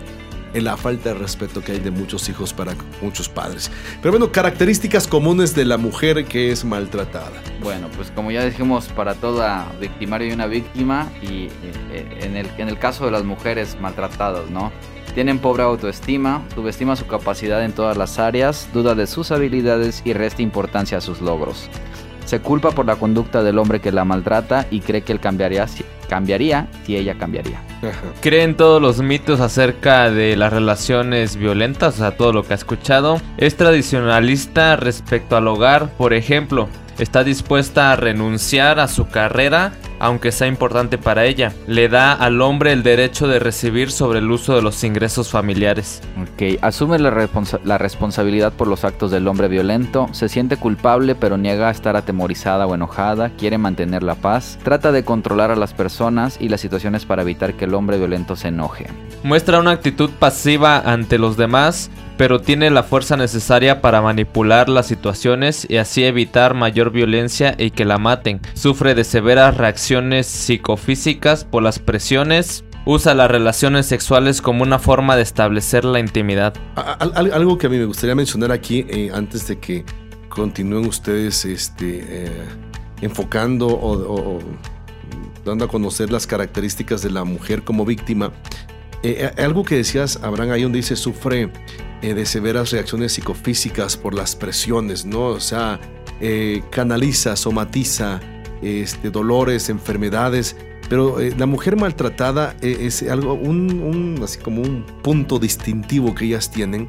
en la falta de respeto que hay de muchos hijos para muchos padres. Pero bueno, características comunes de la mujer que es maltratada. Bueno, pues como ya dijimos, para toda victimario hay una víctima y eh, en el, en el caso de las mujeres maltratadas, ¿no? Tienen pobre autoestima, subestima su capacidad en todas las áreas, duda de sus habilidades y resta importancia a sus logros. Se culpa por la conducta del hombre que la maltrata y cree que él cambiaría si, cambiaría si ella cambiaría. Creen todos los mitos acerca de las relaciones violentas, o sea, todo lo que ha escuchado. Es tradicionalista respecto al hogar, por ejemplo. Está dispuesta a renunciar a su carrera, aunque sea importante para ella. Le da al hombre el derecho de recibir sobre el uso de los ingresos familiares. Ok, asume la, responsa- la responsabilidad por los actos del hombre violento, se siente culpable pero niega a estar atemorizada o enojada, quiere mantener la paz, trata de controlar a las personas y las situaciones para evitar que el hombre violento se enoje. Muestra una actitud pasiva ante los demás, pero tiene la fuerza necesaria para manipular las situaciones y así evitar mayor violencia y que la maten. Sufre de severas reacciones psicofísicas por las presiones. Usa las relaciones sexuales como una forma de establecer la intimidad. Algo que a mí me gustaría mencionar aquí, eh, antes de que continúen ustedes este, eh, enfocando o, dando a conocer las características de la mujer como víctima, eh, algo que decías, Abraham, ahí donde dice sufre de severas reacciones psicofísicas por las presiones, ¿no? O sea, canaliza, somatiza este, dolores, enfermedades. Pero eh, la mujer maltratada eh, es algo, un, así como un punto distintivo que ellas tienen,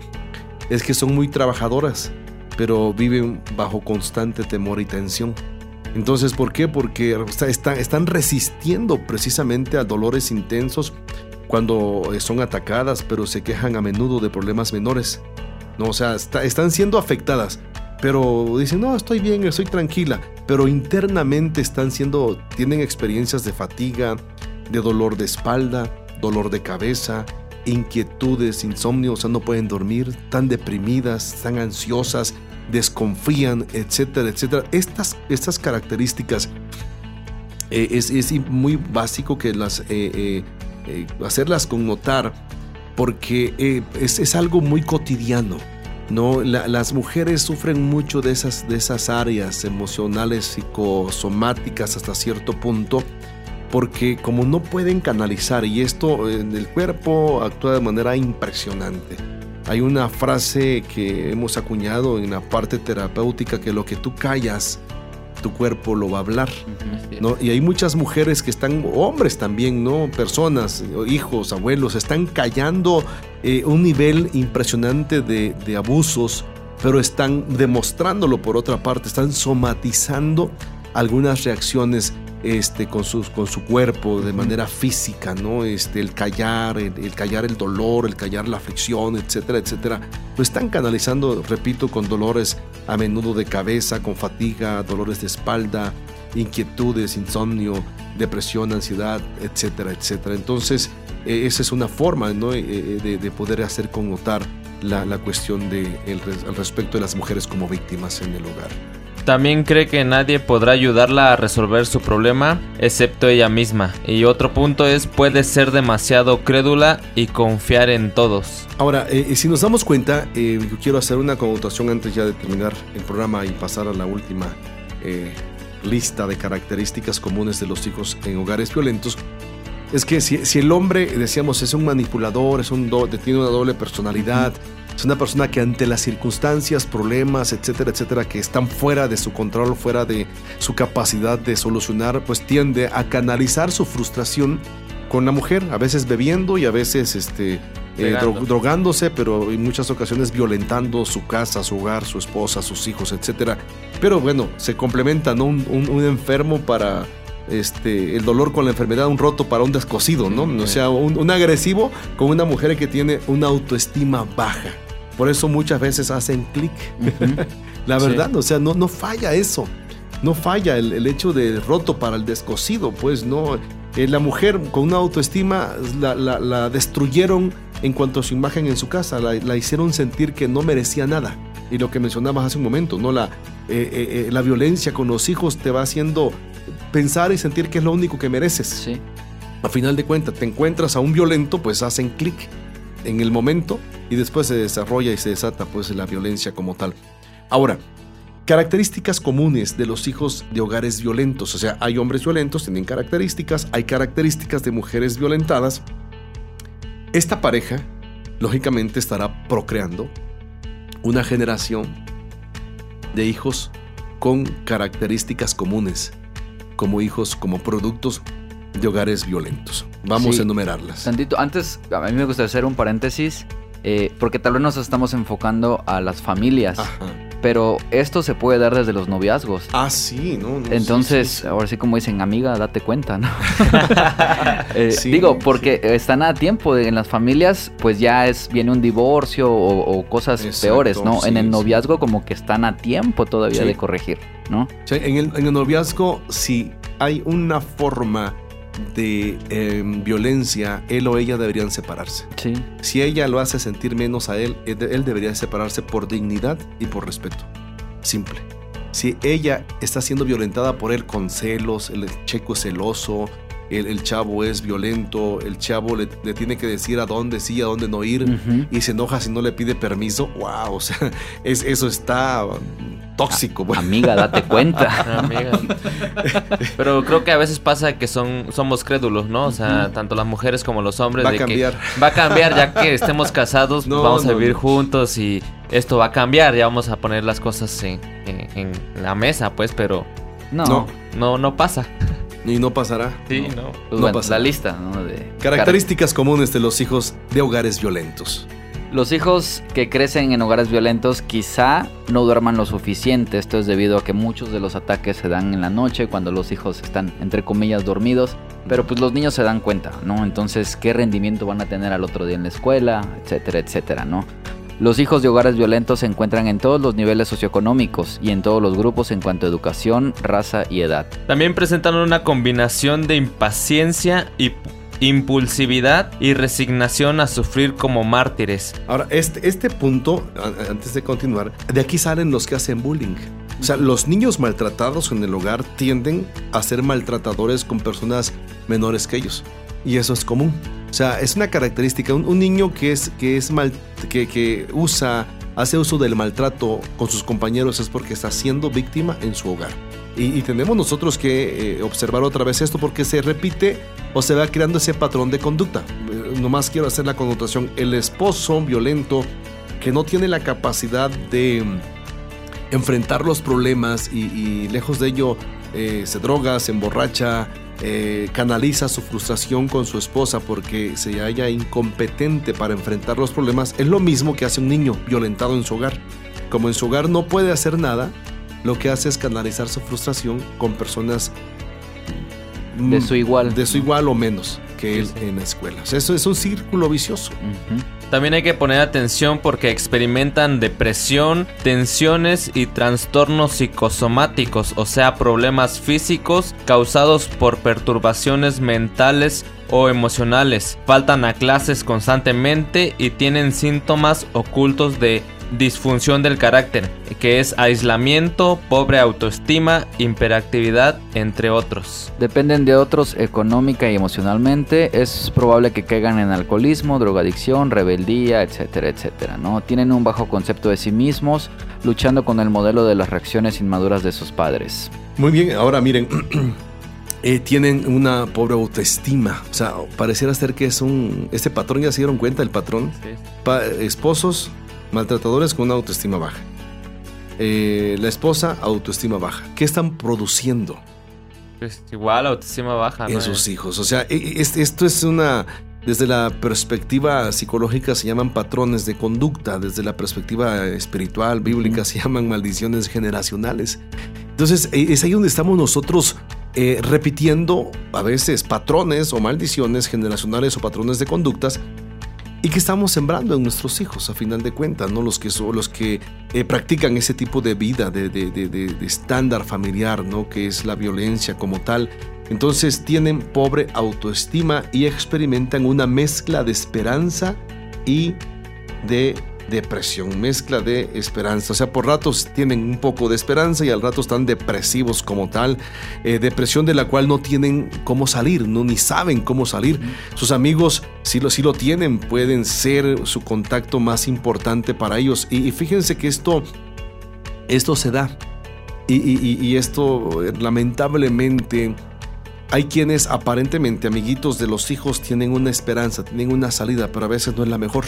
es que son muy trabajadoras, pero viven bajo constante temor y tensión. Entonces, ¿por qué? Porque está- está- están resistiendo precisamente a dolores intensos cuando eh, son atacadas, pero se quejan a menudo de problemas menores. No, o sea, está- están siendo afectadas, pero dicen, no, estoy bien, estoy tranquila. Pero internamente están siendo, tienen experiencias de fatiga, de dolor de espalda, dolor de cabeza, inquietudes, insomnio, o sea, no pueden dormir, están deprimidas, están ansiosas, desconfían, etcétera, etcétera. Estas, estas características eh, es, muy básico que las, eh, eh, eh, hacerlas connotar porque es, es algo muy cotidiano. ¿No? La- las mujeres sufren mucho de esas, de esas áreas emocionales, psicosomáticas hasta cierto punto, porque como no pueden canalizar y esto en el cuerpo actúa de manera impresionante. Hay una frase que hemos acuñado en la parte terapéutica que lo que tú callas, tu cuerpo lo va a hablar. ¿no? Y hay muchas mujeres que están, hombres también, ¿no? Personas, hijos, abuelos, están callando eh, un nivel impresionante de, de abusos, pero están demostrándolo por otra parte, están somatizando algunas reacciones este, con, sus, con su cuerpo de manera física, ¿no? Este, el callar, el, el callar el dolor, el callar la aflicción, etcétera, etcétera. Lo están canalizando, repito, con dolores a menudo de cabeza, con fatiga, dolores de espalda, inquietudes, insomnio, depresión, ansiedad, etcétera, etcétera. Entonces, eh, esa es una forma ¿no? Eh, de, de poder hacer connotar la, la cuestión de el, al respecto de las mujeres como víctimas en el hogar. También cree que nadie podrá ayudarla a resolver su problema excepto ella misma. Y otro punto es puede ser demasiado crédula y confiar en todos. Ahora, eh, si nos damos cuenta, eh, yo quiero hacer una connotación antes ya de terminar el programa y pasar a la última eh, lista de características comunes de los hijos en hogares violentos. Es que si, si el hombre, decíamos, es un manipulador, es un do- tiene una doble personalidad, es una persona que ante las circunstancias, problemas, etcétera, etcétera, que están fuera de su control, fuera de su capacidad de solucionar, pues tiende a canalizar su frustración con la mujer, a veces bebiendo y a veces este, eh, dro- drogándose, pero en muchas ocasiones violentando su casa, su hogar, su esposa, sus hijos, etcétera. Pero bueno, se complementa, ¿no? Un, un- un enfermo para este, el dolor con la enfermedad, un roto para un descosido, ¿no? O sea, un, un agresivo con una mujer que tiene una autoestima baja. Por eso muchas veces hacen clic. la Sí. verdad, o sea, no, no falla eso. No falla el, el hecho de roto para el descosido, pues no. Eh, la mujer con una autoestima la, la- la destruyeron en cuanto a su imagen en su casa, la, la hicieron sentir que no merecía nada. Y lo que mencionabas hace un momento, ¿no? La, eh, eh, la violencia con los hijos te va haciendo pensar y sentir que es lo único que mereces. Sí. A final de cuentas, te encuentras a un violento, pues hacen clic en el momento y después se desarrolla y se desata pues la violencia como tal. Ahora, características comunes de los hijos de hogares violentos, o sea, hay hombres violentos, tienen características, hay características de mujeres violentadas. Esta pareja, lógicamente, estará procreando una generación de hijos con características comunes, como hijos, como productos de hogares violentos. Vamos Sí. a enumerarlas. Tantito, antes, a mí me gusta hacer un paréntesis, eh, porque tal vez nos estamos enfocando a las familias, Ajá. pero esto se puede dar desde los noviazgos. Ah, sí, no, Entonces, sí, sí. ahora sí como dicen, amiga, date cuenta, ¿no? Eh, digo, porque están a tiempo de- en las familias, pues ya es viene un divorcio o, o cosas Exacto, peores, ¿no? en el noviazgo como que están a tiempo todavía de corregir, ¿no? El, en el noviazgo, si hay una forma de eh, violencia, él o ella deberían separarse. Sí. Si ella lo hace sentir menos a él, él de- él debería separarse por dignidad y por respeto. Simple. Si ella está siendo violentada por él con celos, el checo es celoso, el, el chavo es violento, el chavo le, le tiene que decir a dónde sí, a dónde no ir, y se enoja si no le pide permiso, wow, o sea, es, eso está tóxico. pues. Amiga, date cuenta. Amiga. Pero creo que a veces pasa que son somos crédulos, ¿no? O sea, tanto las mujeres como los hombres. Va a de que cambiar. va a cambiar ya que estemos casados, No, vamos a vivir no. juntos y esto va a cambiar. Ya vamos a poner las cosas en, en- en la mesa, pues, pero No. No. no, no pasa. Y no pasará. Sí, No. no. Pues no bueno, pasa la lista, ¿no? De Características comunes de los hijos de hogares violentos. Los hijos que crecen en hogares violentos quizá no duerman lo suficiente. Esto es debido a que muchos de los ataques se dan en la noche cuando los hijos están entre comillas dormidos. Pero pues los niños se dan cuenta, ¿no? Entonces, ¿qué rendimiento van a tener al otro día en la escuela? Etcétera, etcétera, ¿no? Los hijos de hogares violentos se encuentran en todos los niveles socioeconómicos y en todos los grupos en cuanto a educación, raza y edad. También presentan una combinación de impaciencia y impulsividad y resignación a sufrir como mártires. Ahora, este, este punto, antes de continuar, de aquí salen los que hacen bullying. O sea, los niños maltratados en el hogar tienden a ser maltratadores con personas menores que ellos. Y eso es común. O sea, es una característica. Un, un niño que es, que es mal, que, que usa, hace uso del maltrato con sus compañeros es porque está siendo víctima en su hogar. Y, tenemos nosotros que eh, observar otra vez esto porque se repite o se va creando ese patrón de conducta. Eh, nomás quiero hacer la connotación. El esposo violento que no tiene la capacidad de mm, enfrentar los problemas y, lejos de ello eh, se droga, se emborracha, canaliza su frustración con su esposa porque se halla incompetente para enfrentar los problemas, es lo mismo que hace un niño violentado en su hogar. Como en su hogar no puede hacer nada, lo que hace es canalizar su frustración con personas mm, De su igual. de su igual o menos que él en la escuela. O sea, eso es un círculo vicioso. También hay que poner atención porque experimentan depresión, tensiones y trastornos psicosomáticos, o sea, problemas físicos causados por perturbaciones mentales o emocionales. Faltan a clases constantemente y tienen síntomas ocultos de disfunción del carácter, que es aislamiento, pobre autoestima, hiperactividad, entre otros. Dependen de otros económica y emocionalmente. Es probable que caigan en alcoholismo, drogadicción, rebeldía, etcétera, etcétera, ¿no? Tienen un bajo concepto de sí mismos, luchando con el modelo de las reacciones inmaduras de sus padres. Muy bien, ahora miren, eh, tienen una pobre autoestima. O sea, pareciera ser que es un... Este patrón, ¿ya se dieron cuenta el patrón? Pa- esposos maltratadores con una autoestima baja. Eh, la esposa, autoestima baja. ¿Qué están produciendo Pues igual autoestima baja, ¿no? en sus hijos? O sea, e- e- es- esto es una... Desde la perspectiva psicológica se llaman patrones de conducta, desde la perspectiva espiritual, bíblica, se llaman maldiciones generacionales. Entonces, e- es ahí donde estamos nosotros eh, repitiendo a veces patrones o maldiciones generacionales o patrones de conductas y que estamos sembrando en nuestros hijos a final de cuentas, ¿no? Los que son los que eh, practican ese tipo de vida, de, de- de- de- estándar familiar, ¿no? Que es la violencia como tal. Entonces tienen pobre autoestima y experimentan una mezcla de esperanza y de depresión, mezcla de esperanza. O sea, por ratos tienen un poco de esperanza y al rato están depresivos como tal. Eh, depresión de la cual no tienen cómo salir, no ni saben cómo salir. Sus amigos, si lo, si lo tienen, pueden ser su contacto más importante para ellos. Y, y fíjense que esto, esto se da. Y, y- y esto, eh, lamentablemente, hay quienes aparentemente, amiguitos de los hijos, tienen una esperanza, tienen una salida, pero a veces no es la mejor.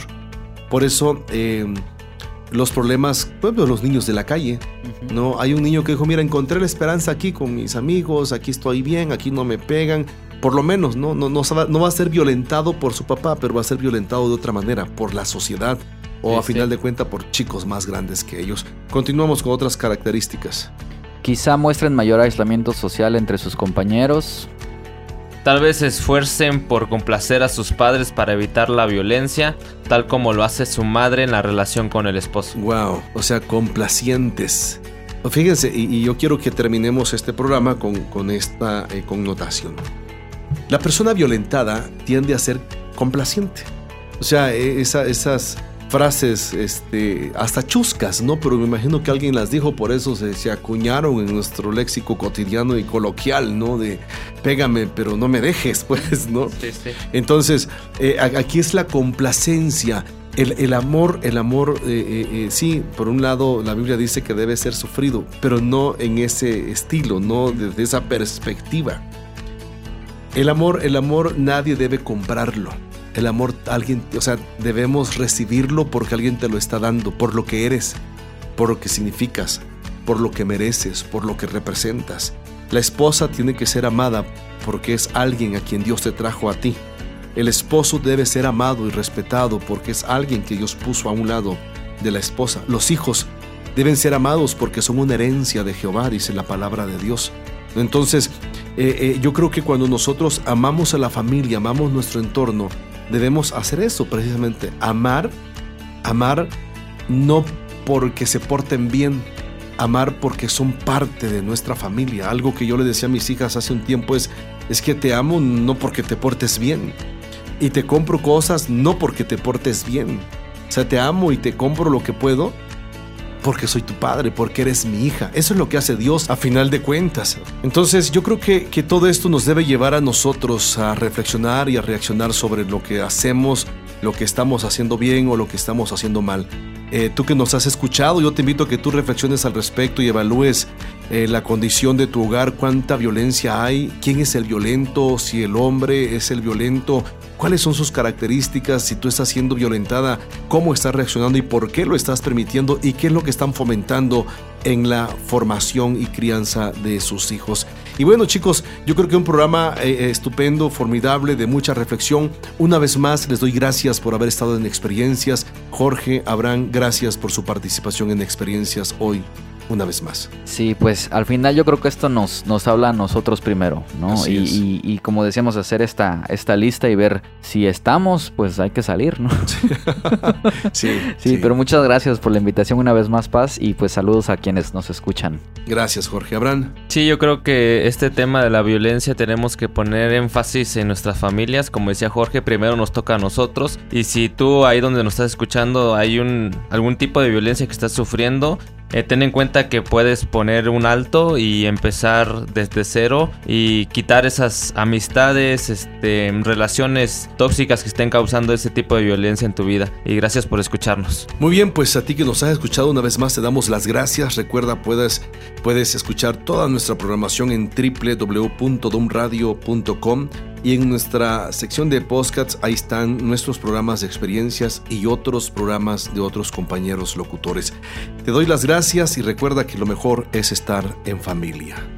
Por eso, eh, los problemas, pues, los niños de la calle, ¿no? Hay un niño que dijo, mira, encontré la esperanza aquí con mis amigos, aquí estoy bien, aquí no me pegan. Por lo menos, ¿no? No, no, no va a ser violentado por su papá, pero va a ser violentado de otra manera, por la sociedad o Sí, a final sí. de cuentas por chicos más grandes que ellos. Continuamos con otras características. Quizá muestren mayor aislamiento social entre sus compañeros. Tal vez se esfuercen por complacer a sus padres para evitar la violencia, tal como lo hace su madre en la relación con el esposo. Wow, o sea, complacientes. Fíjense, y, yo quiero que terminemos este programa con, con esta eh, connotación. La persona violentada tiende a ser complaciente. O sea, e- esa- esas frases este, hasta chuscas, ¿no? Pero me imagino que alguien las dijo, por eso se, se acuñaron en nuestro léxico cotidiano y coloquial, ¿no? De pégame, pero no me dejes, pues, ¿no? Entonces, eh, aquí es la complacencia. El, el amor, el amor, eh, eh, eh, sí, por un lado la Biblia dice que debe ser sufrido, pero no en ese estilo, no desde esa perspectiva. El amor, el amor nadie debe comprarlo. El amor alguien, o sea, debemos recibirlo porque alguien te lo está dando, por lo que eres, por lo que significas, por lo que mereces, por lo que representas. La esposa tiene que ser amada porque es alguien a quien Dios te trajo a ti. El esposo debe ser amado y respetado porque es alguien que Dios puso a un lado de la esposa. Los hijos deben ser amados porque son una herencia de Jehová, dice la palabra de Dios. Entonces, eh, eh, yo creo que cuando nosotros amamos a la familia, amamos nuestro entorno, debemos hacer eso precisamente, amar, amar no porque se porten bien, amar porque son parte de nuestra familia. Algo que yo le decía a mis hijas hace un tiempo es, es que te amo no porque te portes bien. Y te compro cosas no porque te portes bien. O sea, te amo y te compro lo que puedo porque soy tu padre, porque eres mi hija. Eso es lo que hace Dios a final de cuentas. Entonces yo creo que, que todo esto nos debe llevar a nosotros a reflexionar y a reaccionar sobre lo que hacemos, lo que estamos haciendo bien o lo que estamos haciendo mal. Eh, tú que nos has escuchado, yo te invito a que tú reflexiones al respecto y evalúes eh, la condición de tu hogar, cuánta violencia hay, quién es el violento, si el hombre es el violento, cuáles son sus características, si tú estás siendo violentada, cómo estás reaccionando y por qué lo estás permitiendo y qué es lo que están fomentando en la formación y crianza de sus hijos. Y bueno chicos, yo creo que un programa eh, estupendo, formidable, de mucha reflexión. Una vez más les doy gracias por haber estado en experiencias. Jorge, Abraham, gracias por su participación en experiencias hoy. Una vez más. Sí, pues al final yo creo que esto nos, nos habla a nosotros primero, ¿no? Así Y, es. y- y como decíamos, hacer esta, esta lista y ver si estamos, pues hay que salir, ¿no? Sí, Sí, pero muchas gracias por la invitación una vez más, Paz, y pues saludos a quienes nos escuchan. Gracias, Jorge. Abraham. Sí, yo creo que este tema de la violencia tenemos que poner énfasis en nuestras familias. Como decía Jorge, primero nos toca a nosotros. Y si tú ahí donde nos estás escuchando hay un algún tipo de violencia que estás sufriendo, eh, ten en cuenta que puedes poner un alto y empezar desde cero y quitar esas amistades, este, relaciones tóxicas que estén causando ese tipo de violencia en tu vida. Y gracias por escucharnos. Muy bien, pues a ti que nos has escuchado una vez más te damos las gracias. Recuerda, puedes, puedes escuchar toda nuestra programación en www.domradio.com y en nuestra sección de podcasts ahí están nuestros programas de experiencias y otros programas de otros compañeros locutores. Te doy las gracias y recuerda que lo mejor es estar en familia.